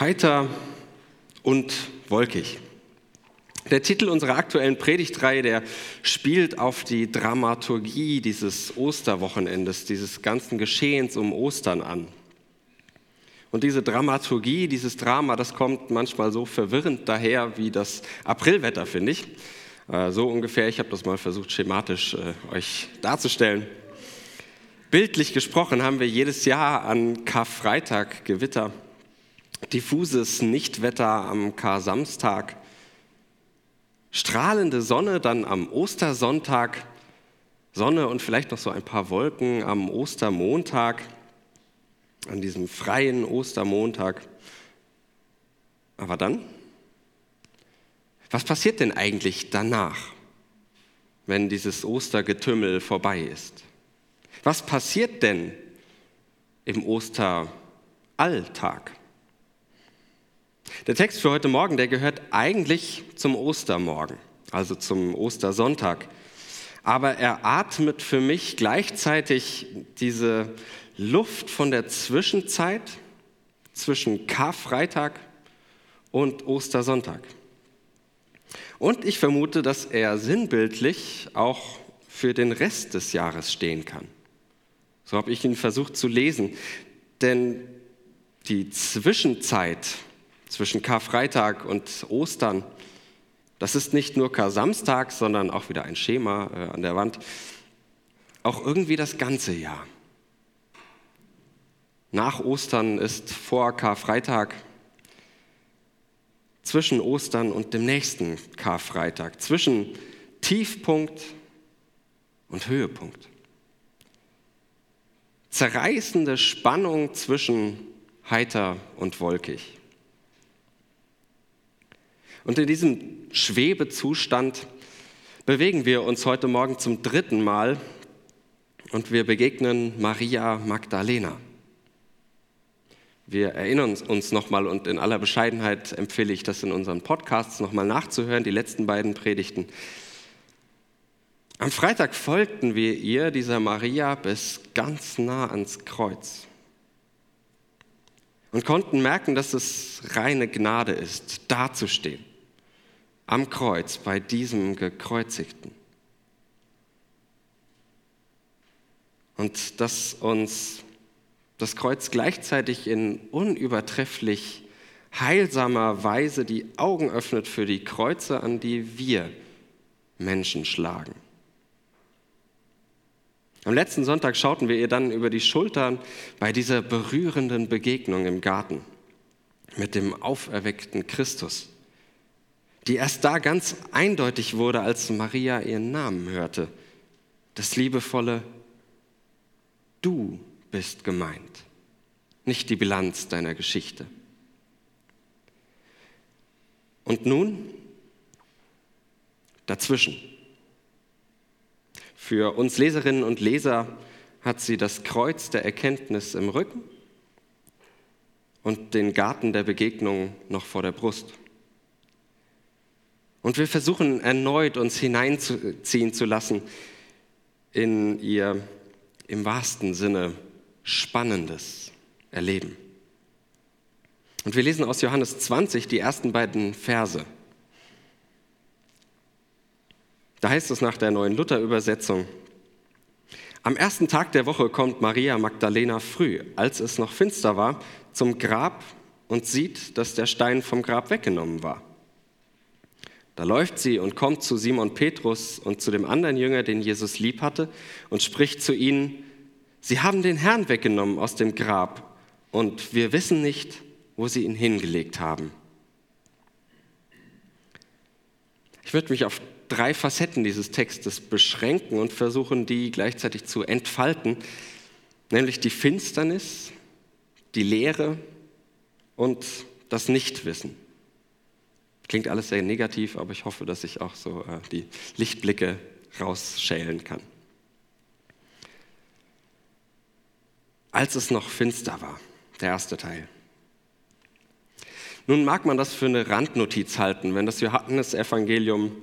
Heiter und wolkig. Der Titel unserer aktuellen Predigtreihe, der spielt auf die Dramaturgie dieses Osterwochenendes, dieses ganzen Geschehens um Ostern an. Und diese Dramaturgie, dieses Drama, das kommt manchmal so verwirrend daher wie das Aprilwetter, finde ich. Äh, so ungefähr, ich habe das mal versucht schematisch äh, euch darzustellen. Bildlich gesprochen haben wir jedes Jahr an Karfreitag Gewitter diffuses Nichtwetter am Kar-Samstag, strahlende Sonne dann am Ostersonntag, Sonne und vielleicht noch so ein paar Wolken am Ostermontag, an diesem freien Ostermontag. Aber dann? Was passiert denn eigentlich danach, wenn dieses Ostergetümmel vorbei ist? Was passiert denn im Osteralltag? Der Text für heute Morgen, der gehört eigentlich zum Ostermorgen, also zum Ostersonntag. Aber er atmet für mich gleichzeitig diese Luft von der Zwischenzeit zwischen Karfreitag und Ostersonntag. Und ich vermute, dass er sinnbildlich auch für den Rest des Jahres stehen kann. So habe ich ihn versucht zu lesen. Denn die Zwischenzeit zwischen Karfreitag und Ostern. Das ist nicht nur Kar-Samstag, sondern auch wieder ein Schema äh, an der Wand. Auch irgendwie das ganze Jahr. Nach Ostern ist vor Karfreitag, zwischen Ostern und dem nächsten Karfreitag, zwischen Tiefpunkt und Höhepunkt. Zerreißende Spannung zwischen heiter und wolkig. Und in diesem Schwebezustand bewegen wir uns heute Morgen zum dritten Mal und wir begegnen Maria Magdalena. Wir erinnern uns nochmal und in aller Bescheidenheit empfehle ich das in unseren Podcasts nochmal nachzuhören, die letzten beiden Predigten. Am Freitag folgten wir ihr, dieser Maria, bis ganz nah ans Kreuz und konnten merken, dass es reine Gnade ist, dazustehen am Kreuz bei diesem gekreuzigten. Und dass uns das Kreuz gleichzeitig in unübertrefflich heilsamer Weise die Augen öffnet für die Kreuze, an die wir Menschen schlagen. Am letzten Sonntag schauten wir ihr dann über die Schultern bei dieser berührenden Begegnung im Garten mit dem auferweckten Christus die erst da ganz eindeutig wurde, als Maria ihren Namen hörte. Das liebevolle Du bist gemeint, nicht die Bilanz deiner Geschichte. Und nun dazwischen. Für uns Leserinnen und Leser hat sie das Kreuz der Erkenntnis im Rücken und den Garten der Begegnung noch vor der Brust. Und wir versuchen erneut, uns hineinziehen zu lassen in ihr im wahrsten Sinne spannendes Erleben. Und wir lesen aus Johannes 20 die ersten beiden Verse. Da heißt es nach der neuen Luther-Übersetzung, am ersten Tag der Woche kommt Maria Magdalena früh, als es noch finster war, zum Grab und sieht, dass der Stein vom Grab weggenommen war. Da läuft sie und kommt zu Simon Petrus und zu dem anderen Jünger, den Jesus lieb hatte, und spricht zu ihnen, Sie haben den Herrn weggenommen aus dem Grab und wir wissen nicht, wo sie ihn hingelegt haben. Ich würde mich auf drei Facetten dieses Textes beschränken und versuchen, die gleichzeitig zu entfalten, nämlich die Finsternis, die Leere und das Nichtwissen. Klingt alles sehr negativ, aber ich hoffe, dass ich auch so äh, die Lichtblicke rausschälen kann. Als es noch finster war, der erste Teil. Nun mag man das für eine Randnotiz halten, wenn das Johannesevangelium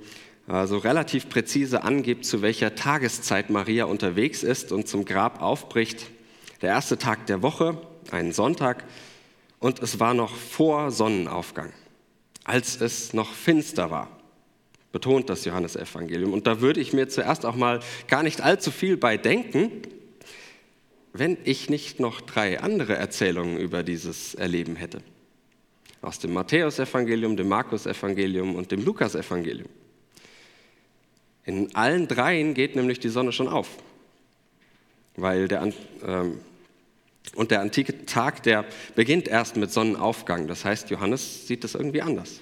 äh, so relativ präzise angibt, zu welcher Tageszeit Maria unterwegs ist und zum Grab aufbricht. Der erste Tag der Woche, ein Sonntag, und es war noch vor Sonnenaufgang, als es noch finster war, betont das Johannesevangelium. Und da würde ich mir zuerst auch mal gar nicht allzu viel bei denken, wenn ich nicht noch drei andere Erzählungen über dieses Erleben hätte. Aus dem Matthäusevangelium, dem Markusevangelium und dem Lukasevangelium. In allen dreien geht nämlich die Sonne schon auf, weil der, ähm, und der antike Tag, der beginnt erst mit Sonnenaufgang. Das heißt, Johannes sieht das irgendwie anders.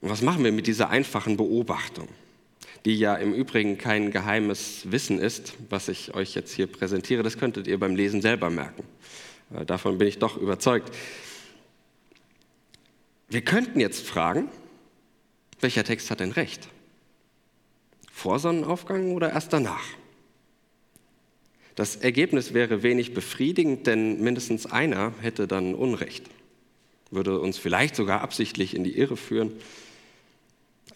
Und was machen wir mit dieser einfachen Beobachtung, die ja im Übrigen kein geheimes Wissen ist, was ich euch jetzt hier präsentiere? Das könntet ihr beim Lesen selber merken. Äh, davon bin ich doch überzeugt. Wir könnten jetzt fragen, welcher Text hat denn recht? Vor Sonnenaufgang oder erst danach? Das Ergebnis wäre wenig befriedigend, denn mindestens einer hätte dann Unrecht, würde uns vielleicht sogar absichtlich in die Irre führen.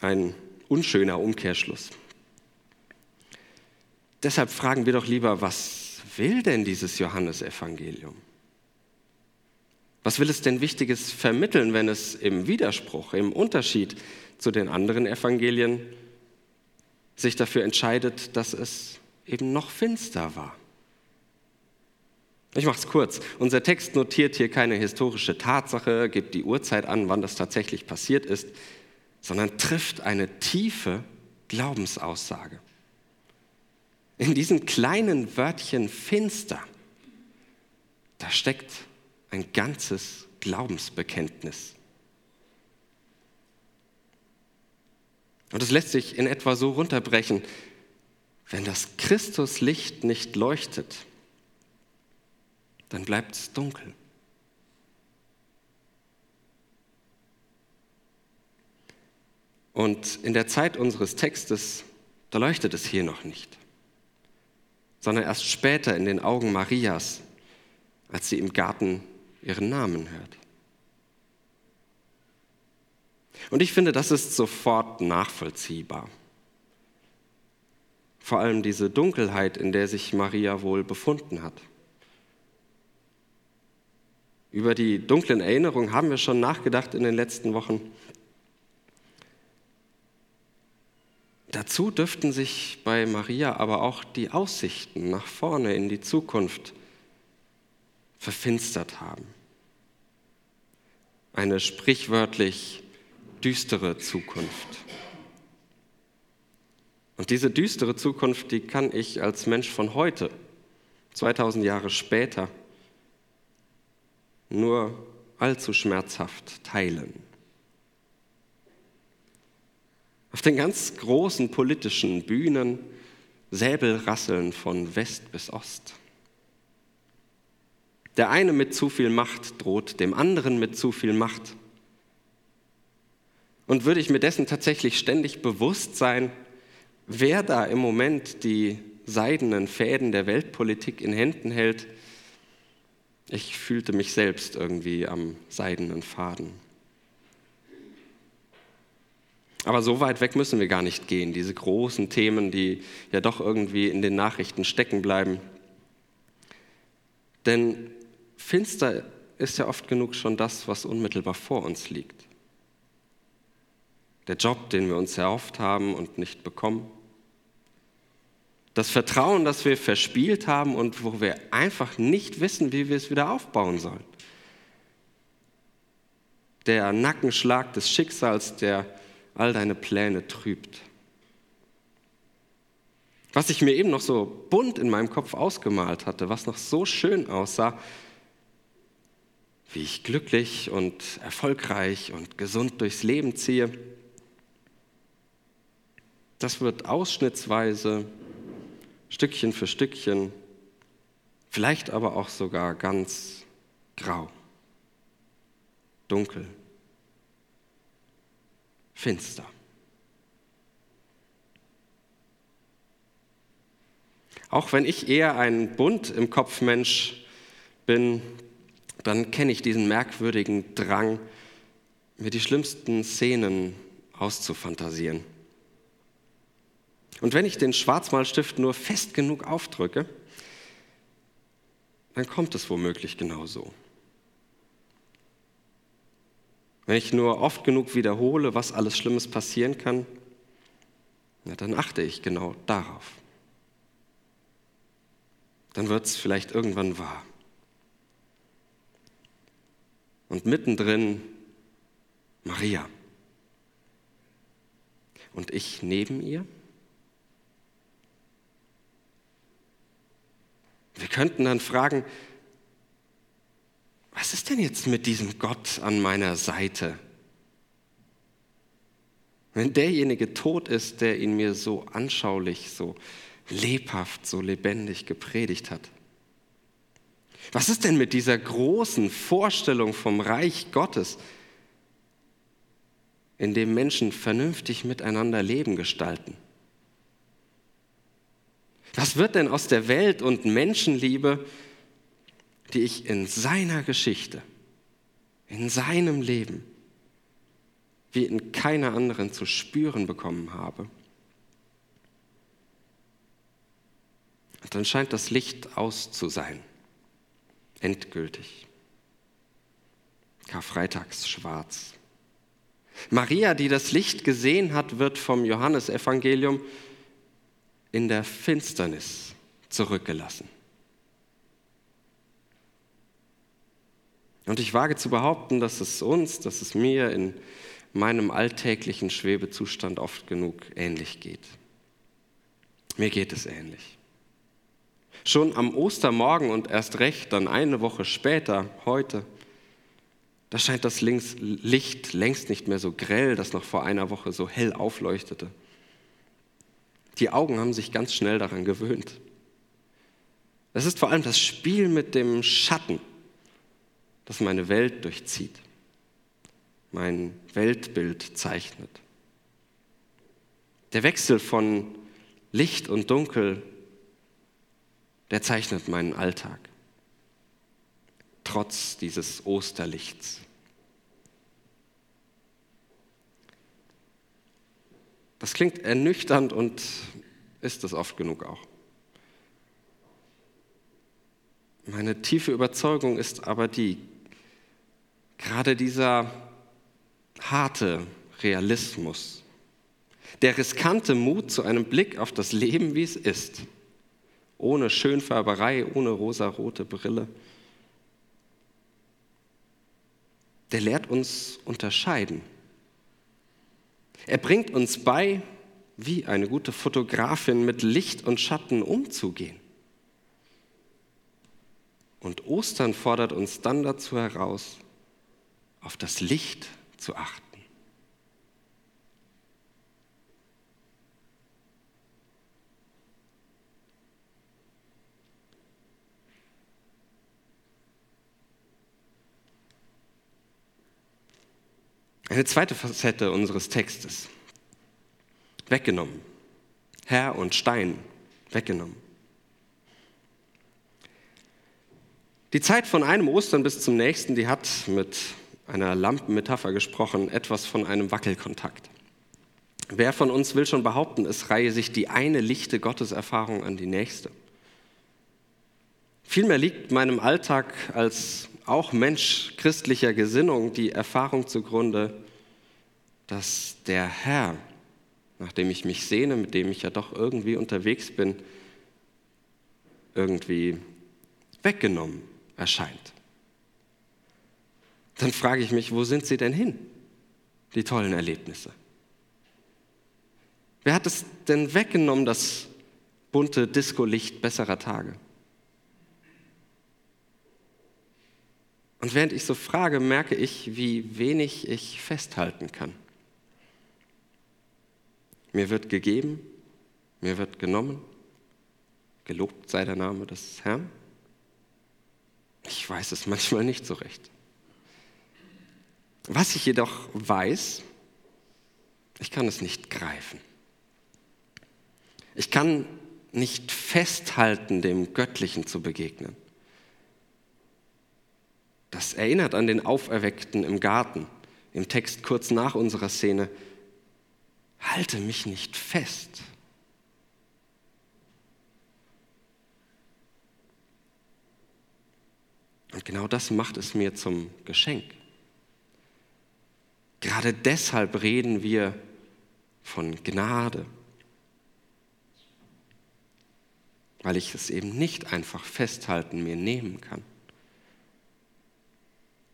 Ein unschöner Umkehrschluss. Deshalb fragen wir doch lieber, was will denn dieses Johannesevangelium? Was will es denn Wichtiges vermitteln, wenn es im Widerspruch, im Unterschied zu den anderen Evangelien sich dafür entscheidet, dass es eben noch finster war? Ich mache es kurz. Unser Text notiert hier keine historische Tatsache, gibt die Uhrzeit an, wann das tatsächlich passiert ist, sondern trifft eine tiefe Glaubensaussage. In diesem kleinen Wörtchen finster, da steckt ein ganzes Glaubensbekenntnis. Und es lässt sich in etwa so runterbrechen, wenn das Christuslicht nicht leuchtet, dann bleibt es dunkel. Und in der Zeit unseres Textes, da leuchtet es hier noch nicht, sondern erst später in den Augen Marias, als sie im Garten ihren Namen hört. Und ich finde, das ist sofort nachvollziehbar. Vor allem diese Dunkelheit, in der sich Maria wohl befunden hat. Über die dunklen Erinnerungen haben wir schon nachgedacht in den letzten Wochen. Dazu dürften sich bei Maria aber auch die Aussichten nach vorne in die Zukunft verfinstert haben. Eine sprichwörtlich düstere Zukunft. Und diese düstere Zukunft, die kann ich als Mensch von heute, 2000 Jahre später, nur allzu schmerzhaft teilen. Auf den ganz großen politischen Bühnen Säbelrasseln von West bis Ost. Der eine mit zu viel Macht droht dem anderen mit zu viel Macht. Und würde ich mir dessen tatsächlich ständig bewusst sein, wer da im Moment die seidenen Fäden der Weltpolitik in Händen hält, ich fühlte mich selbst irgendwie am seidenen Faden. Aber so weit weg müssen wir gar nicht gehen, diese großen Themen, die ja doch irgendwie in den Nachrichten stecken bleiben. Denn finster ist ja oft genug schon das, was unmittelbar vor uns liegt. Der Job, den wir uns erhofft haben und nicht bekommen das Vertrauen, das wir verspielt haben und wo wir einfach nicht wissen, wie wir es wieder aufbauen sollen. Der Nackenschlag des Schicksals, der all deine Pläne trübt. Was ich mir eben noch so bunt in meinem Kopf ausgemalt hatte, was noch so schön aussah, wie ich glücklich und erfolgreich und gesund durchs Leben ziehe, das wird ausschnittsweise Stückchen für Stückchen, vielleicht aber auch sogar ganz grau, dunkel, finster. Auch wenn ich eher ein bunt im Kopf Mensch bin, dann kenne ich diesen merkwürdigen Drang, mir die schlimmsten Szenen auszufantasieren. Und wenn ich den Schwarzmalstift nur fest genug aufdrücke, dann kommt es womöglich genau so. Wenn ich nur oft genug wiederhole, was alles Schlimmes passieren kann, ja, dann achte ich genau darauf. Dann wird es vielleicht irgendwann wahr. Und mittendrin Maria. Und ich neben ihr? Wir könnten dann fragen, was ist denn jetzt mit diesem Gott an meiner Seite? Wenn derjenige tot ist, der ihn mir so anschaulich, so lebhaft, so lebendig gepredigt hat. Was ist denn mit dieser großen Vorstellung vom Reich Gottes, in dem Menschen vernünftig miteinander Leben gestalten? Was wird denn aus der Welt und Menschenliebe, die ich in seiner Geschichte, in seinem Leben, wie in keiner anderen zu spüren bekommen habe? Und dann scheint das Licht aus zu sein, endgültig. Karfreitags schwarz. Maria, die das Licht gesehen hat, wird vom Johannesevangelium in der Finsternis zurückgelassen. Und ich wage zu behaupten, dass es uns, dass es mir in meinem alltäglichen Schwebezustand oft genug ähnlich geht. Mir geht es ähnlich. Schon am Ostermorgen und erst recht dann eine Woche später, heute, da scheint das Licht längst nicht mehr so grell, das noch vor einer Woche so hell aufleuchtete. Die Augen haben sich ganz schnell daran gewöhnt. Es ist vor allem das Spiel mit dem Schatten, das meine Welt durchzieht, mein Weltbild zeichnet. Der Wechsel von Licht und Dunkel, der zeichnet meinen Alltag, trotz dieses Osterlichts. Das klingt ernüchternd und ist es oft genug auch. Meine tiefe Überzeugung ist aber die, gerade dieser harte Realismus, der riskante Mut zu einem Blick auf das Leben, wie es ist, ohne Schönfärberei, ohne rosarote Brille, der lehrt uns unterscheiden er bringt uns bei, wie eine gute Fotografin mit Licht und Schatten umzugehen. Und Ostern fordert uns dann dazu heraus, auf das Licht zu achten. Eine zweite Facette unseres Textes. Weggenommen. Herr und Stein weggenommen. Die Zeit von einem Ostern bis zum nächsten, die hat mit einer Lampenmetapher gesprochen, etwas von einem Wackelkontakt. Wer von uns will schon behaupten, es reihe sich die eine lichte Gotteserfahrung an die nächste? Vielmehr liegt meinem Alltag als auch Mensch christlicher Gesinnung die Erfahrung zugrunde, dass der Herr, nach dem ich mich sehne, mit dem ich ja doch irgendwie unterwegs bin, irgendwie weggenommen erscheint. Dann frage ich mich, wo sind sie denn hin, die tollen Erlebnisse? Wer hat es denn weggenommen, das bunte Disco-Licht besserer Tage? Und während ich so frage, merke ich, wie wenig ich festhalten kann. Mir wird gegeben, mir wird genommen, gelobt sei der Name des Herrn. Ich weiß es manchmal nicht so recht. Was ich jedoch weiß, ich kann es nicht greifen. Ich kann nicht festhalten, dem Göttlichen zu begegnen. Das erinnert an den Auferweckten im Garten, im Text kurz nach unserer Szene. Halte mich nicht fest. Und genau das macht es mir zum Geschenk. Gerade deshalb reden wir von Gnade, weil ich es eben nicht einfach festhalten, mir nehmen kann.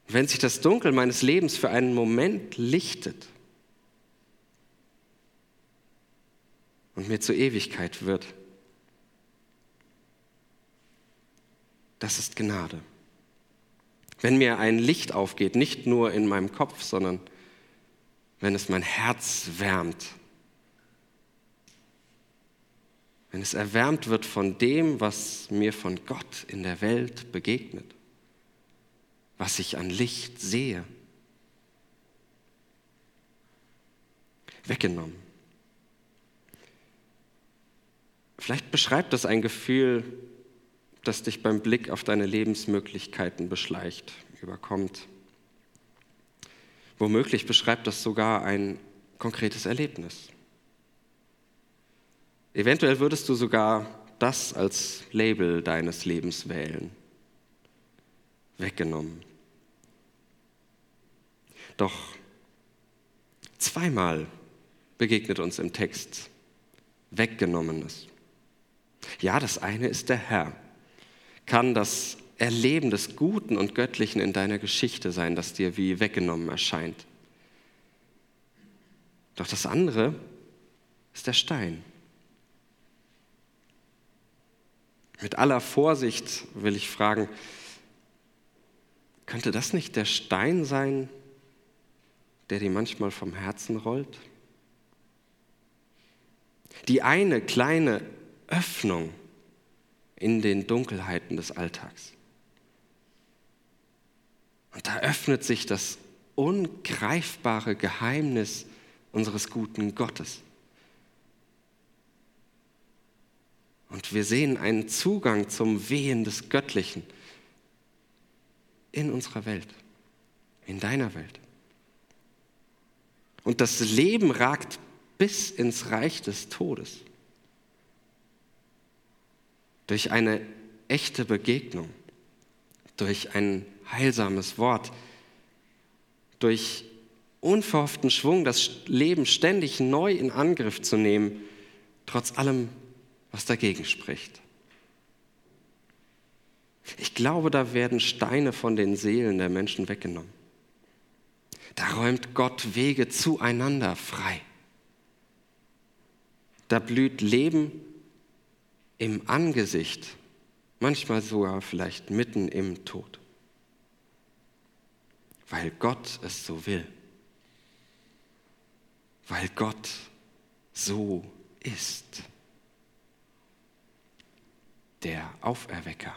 Wenn sich das Dunkel meines Lebens für einen Moment lichtet und mir zur Ewigkeit wird, das ist Gnade. Wenn mir ein Licht aufgeht, nicht nur in meinem Kopf, sondern wenn es mein Herz wärmt, wenn es erwärmt wird von dem, was mir von Gott in der Welt begegnet, was ich an Licht sehe, weggenommen. Vielleicht beschreibt das ein Gefühl, das dich beim Blick auf deine Lebensmöglichkeiten beschleicht, überkommt. Womöglich beschreibt das sogar ein konkretes Erlebnis. Eventuell würdest du sogar das als Label deines Lebens wählen. Weggenommen. Doch zweimal begegnet uns im Text Weggenommenes. Ja, das eine ist der Herr, kann das Erleben des Guten und Göttlichen in deiner Geschichte sein, das dir wie weggenommen erscheint. Doch das andere ist der Stein. Mit aller Vorsicht will ich fragen, könnte das nicht der Stein sein, der dir manchmal vom Herzen rollt? Die eine kleine Öffnung in den Dunkelheiten des Alltags. Und da öffnet sich das ungreifbare Geheimnis unseres guten Gottes. Und wir sehen einen Zugang zum Wehen des Göttlichen in unserer Welt, in deiner Welt. Und das Leben ragt bis ins Reich des Todes. Durch eine echte Begegnung, durch ein heilsames Wort, durch unverhofften Schwung das Leben ständig neu in Angriff zu nehmen, trotz allem, was dagegen spricht. Ich glaube, da werden Steine von den Seelen der Menschen weggenommen. Da räumt Gott Wege zueinander frei. Da blüht Leben im Angesicht, manchmal sogar vielleicht mitten im Tod weil Gott es so will, weil Gott so ist, der Auferwecker.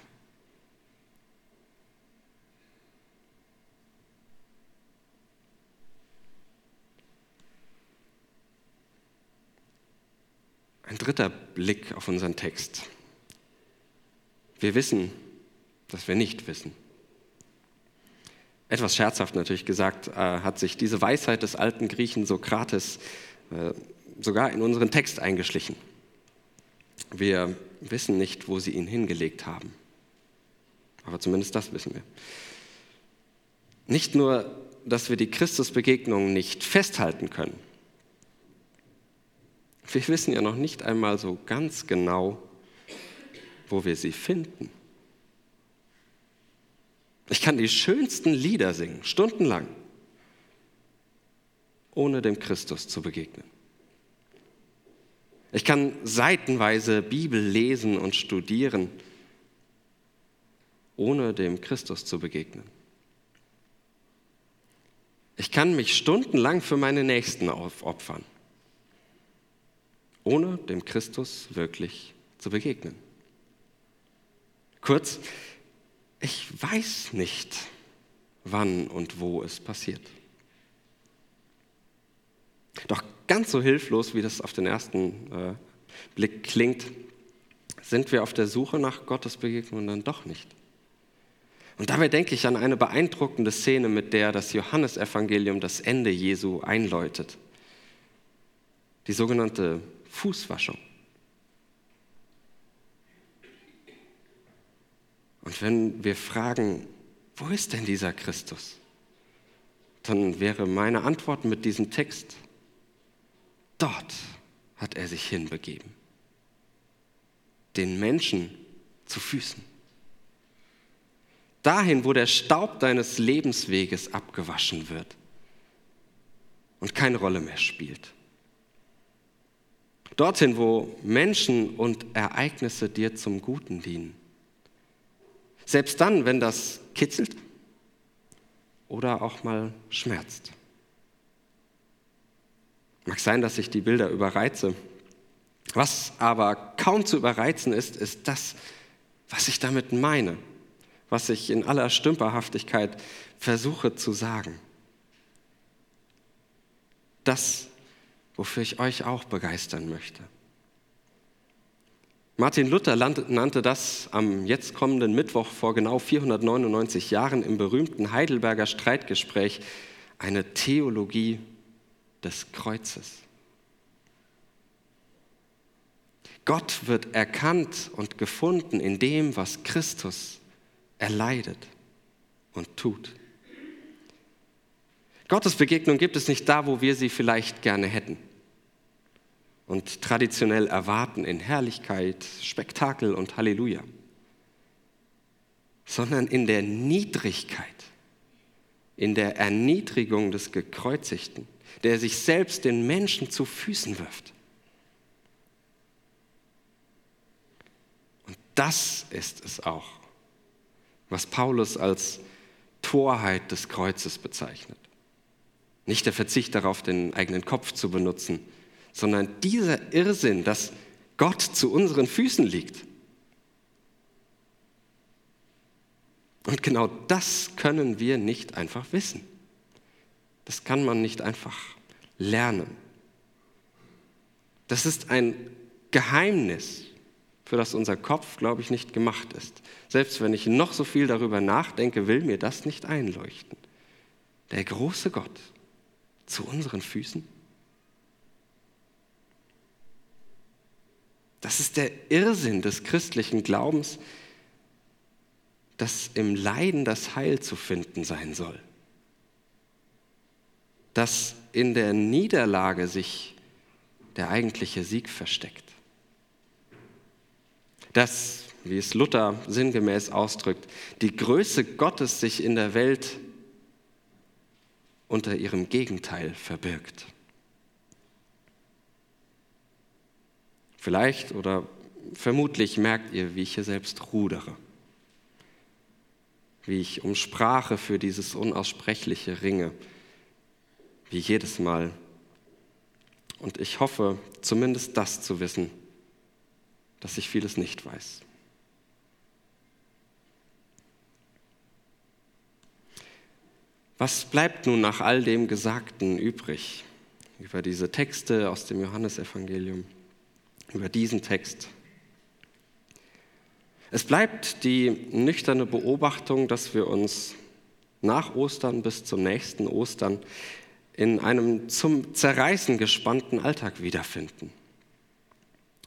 Ein dritter Blick auf unseren Text. Wir wissen, dass wir nicht wissen etwas scherzhaft natürlich gesagt, äh, hat sich diese Weisheit des alten Griechen Sokrates äh, sogar in unseren Text eingeschlichen. Wir wissen nicht, wo sie ihn hingelegt haben. Aber zumindest das wissen wir. Nicht nur, dass wir die Christusbegegnung nicht festhalten können. Wir wissen ja noch nicht einmal so ganz genau, wo wir sie finden. Ich kann die schönsten Lieder singen, stundenlang, ohne dem Christus zu begegnen. Ich kann seitenweise Bibel lesen und studieren, ohne dem Christus zu begegnen. Ich kann mich stundenlang für meine Nächsten aufopfern, ohne dem Christus wirklich zu begegnen. Kurz, ich weiß nicht, wann und wo es passiert. Doch ganz so hilflos, wie das auf den ersten äh, Blick klingt, sind wir auf der Suche nach Gottes Begegnung dann doch nicht. Und dabei denke ich an eine beeindruckende Szene, mit der das Johannesevangelium das Ende Jesu einläutet. Die sogenannte Fußwaschung. Und wenn wir fragen, wo ist denn dieser Christus? Dann wäre meine Antwort mit diesem Text, dort hat er sich hinbegeben. Den Menschen zu Füßen. Dahin, wo der Staub deines Lebensweges abgewaschen wird und keine Rolle mehr spielt. Dorthin, wo Menschen und Ereignisse dir zum Guten dienen. Selbst dann, wenn das kitzelt oder auch mal schmerzt. Mag sein, dass ich die Bilder überreize. Was aber kaum zu überreizen ist, ist das, was ich damit meine, was ich in aller Stümperhaftigkeit versuche zu sagen. Das, wofür ich euch auch begeistern möchte. Martin Luther nannte das am jetzt kommenden Mittwoch vor genau 499 Jahren im berühmten Heidelberger Streitgespräch eine Theologie des Kreuzes. Gott wird erkannt und gefunden in dem, was Christus erleidet und tut. Gottes Begegnung gibt es nicht da, wo wir sie vielleicht gerne hätten und traditionell erwarten in Herrlichkeit, Spektakel und Halleluja, sondern in der Niedrigkeit, in der Erniedrigung des Gekreuzigten, der sich selbst den Menschen zu Füßen wirft. Und das ist es auch, was Paulus als Torheit des Kreuzes bezeichnet. Nicht der Verzicht darauf, den eigenen Kopf zu benutzen, sondern dieser Irrsinn, dass Gott zu unseren Füßen liegt. Und genau das können wir nicht einfach wissen. Das kann man nicht einfach lernen. Das ist ein Geheimnis, für das unser Kopf, glaube ich, nicht gemacht ist. Selbst wenn ich noch so viel darüber nachdenke, will mir das nicht einleuchten. Der große Gott zu unseren Füßen. Das ist der Irrsinn des christlichen Glaubens, dass im Leiden das Heil zu finden sein soll. Dass in der Niederlage sich der eigentliche Sieg versteckt. Dass, wie es Luther sinngemäß ausdrückt, die Größe Gottes sich in der Welt unter ihrem Gegenteil verbirgt. Vielleicht oder vermutlich merkt ihr, wie ich hier selbst rudere, wie ich um Sprache für dieses Unaussprechliche ringe, wie jedes Mal. Und ich hoffe zumindest das zu wissen, dass ich vieles nicht weiß. Was bleibt nun nach all dem Gesagten übrig über diese Texte aus dem Johannesevangelium? Über diesen Text. Es bleibt die nüchterne Beobachtung, dass wir uns nach Ostern bis zum nächsten Ostern in einem zum Zerreißen gespannten Alltag wiederfinden,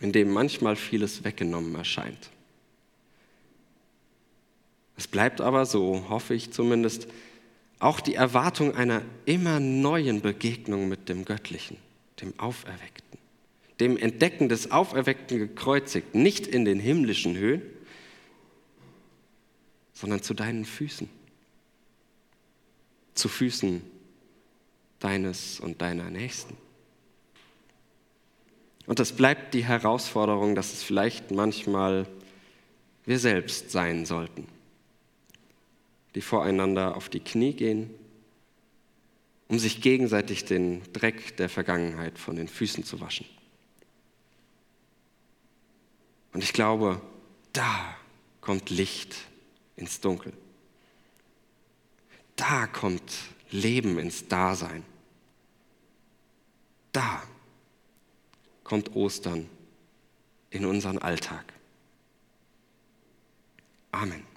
in dem manchmal vieles weggenommen erscheint. Es bleibt aber, so hoffe ich zumindest, auch die Erwartung einer immer neuen Begegnung mit dem Göttlichen, dem Auferweckten dem Entdecken des Auferweckten gekreuzigt, nicht in den himmlischen Höhen, sondern zu deinen Füßen. Zu Füßen deines und deiner Nächsten. Und es bleibt die Herausforderung, dass es vielleicht manchmal wir selbst sein sollten, die voreinander auf die Knie gehen, um sich gegenseitig den Dreck der Vergangenheit von den Füßen zu waschen. Und ich glaube, da kommt Licht ins Dunkel. Da kommt Leben ins Dasein. Da kommt Ostern in unseren Alltag. Amen.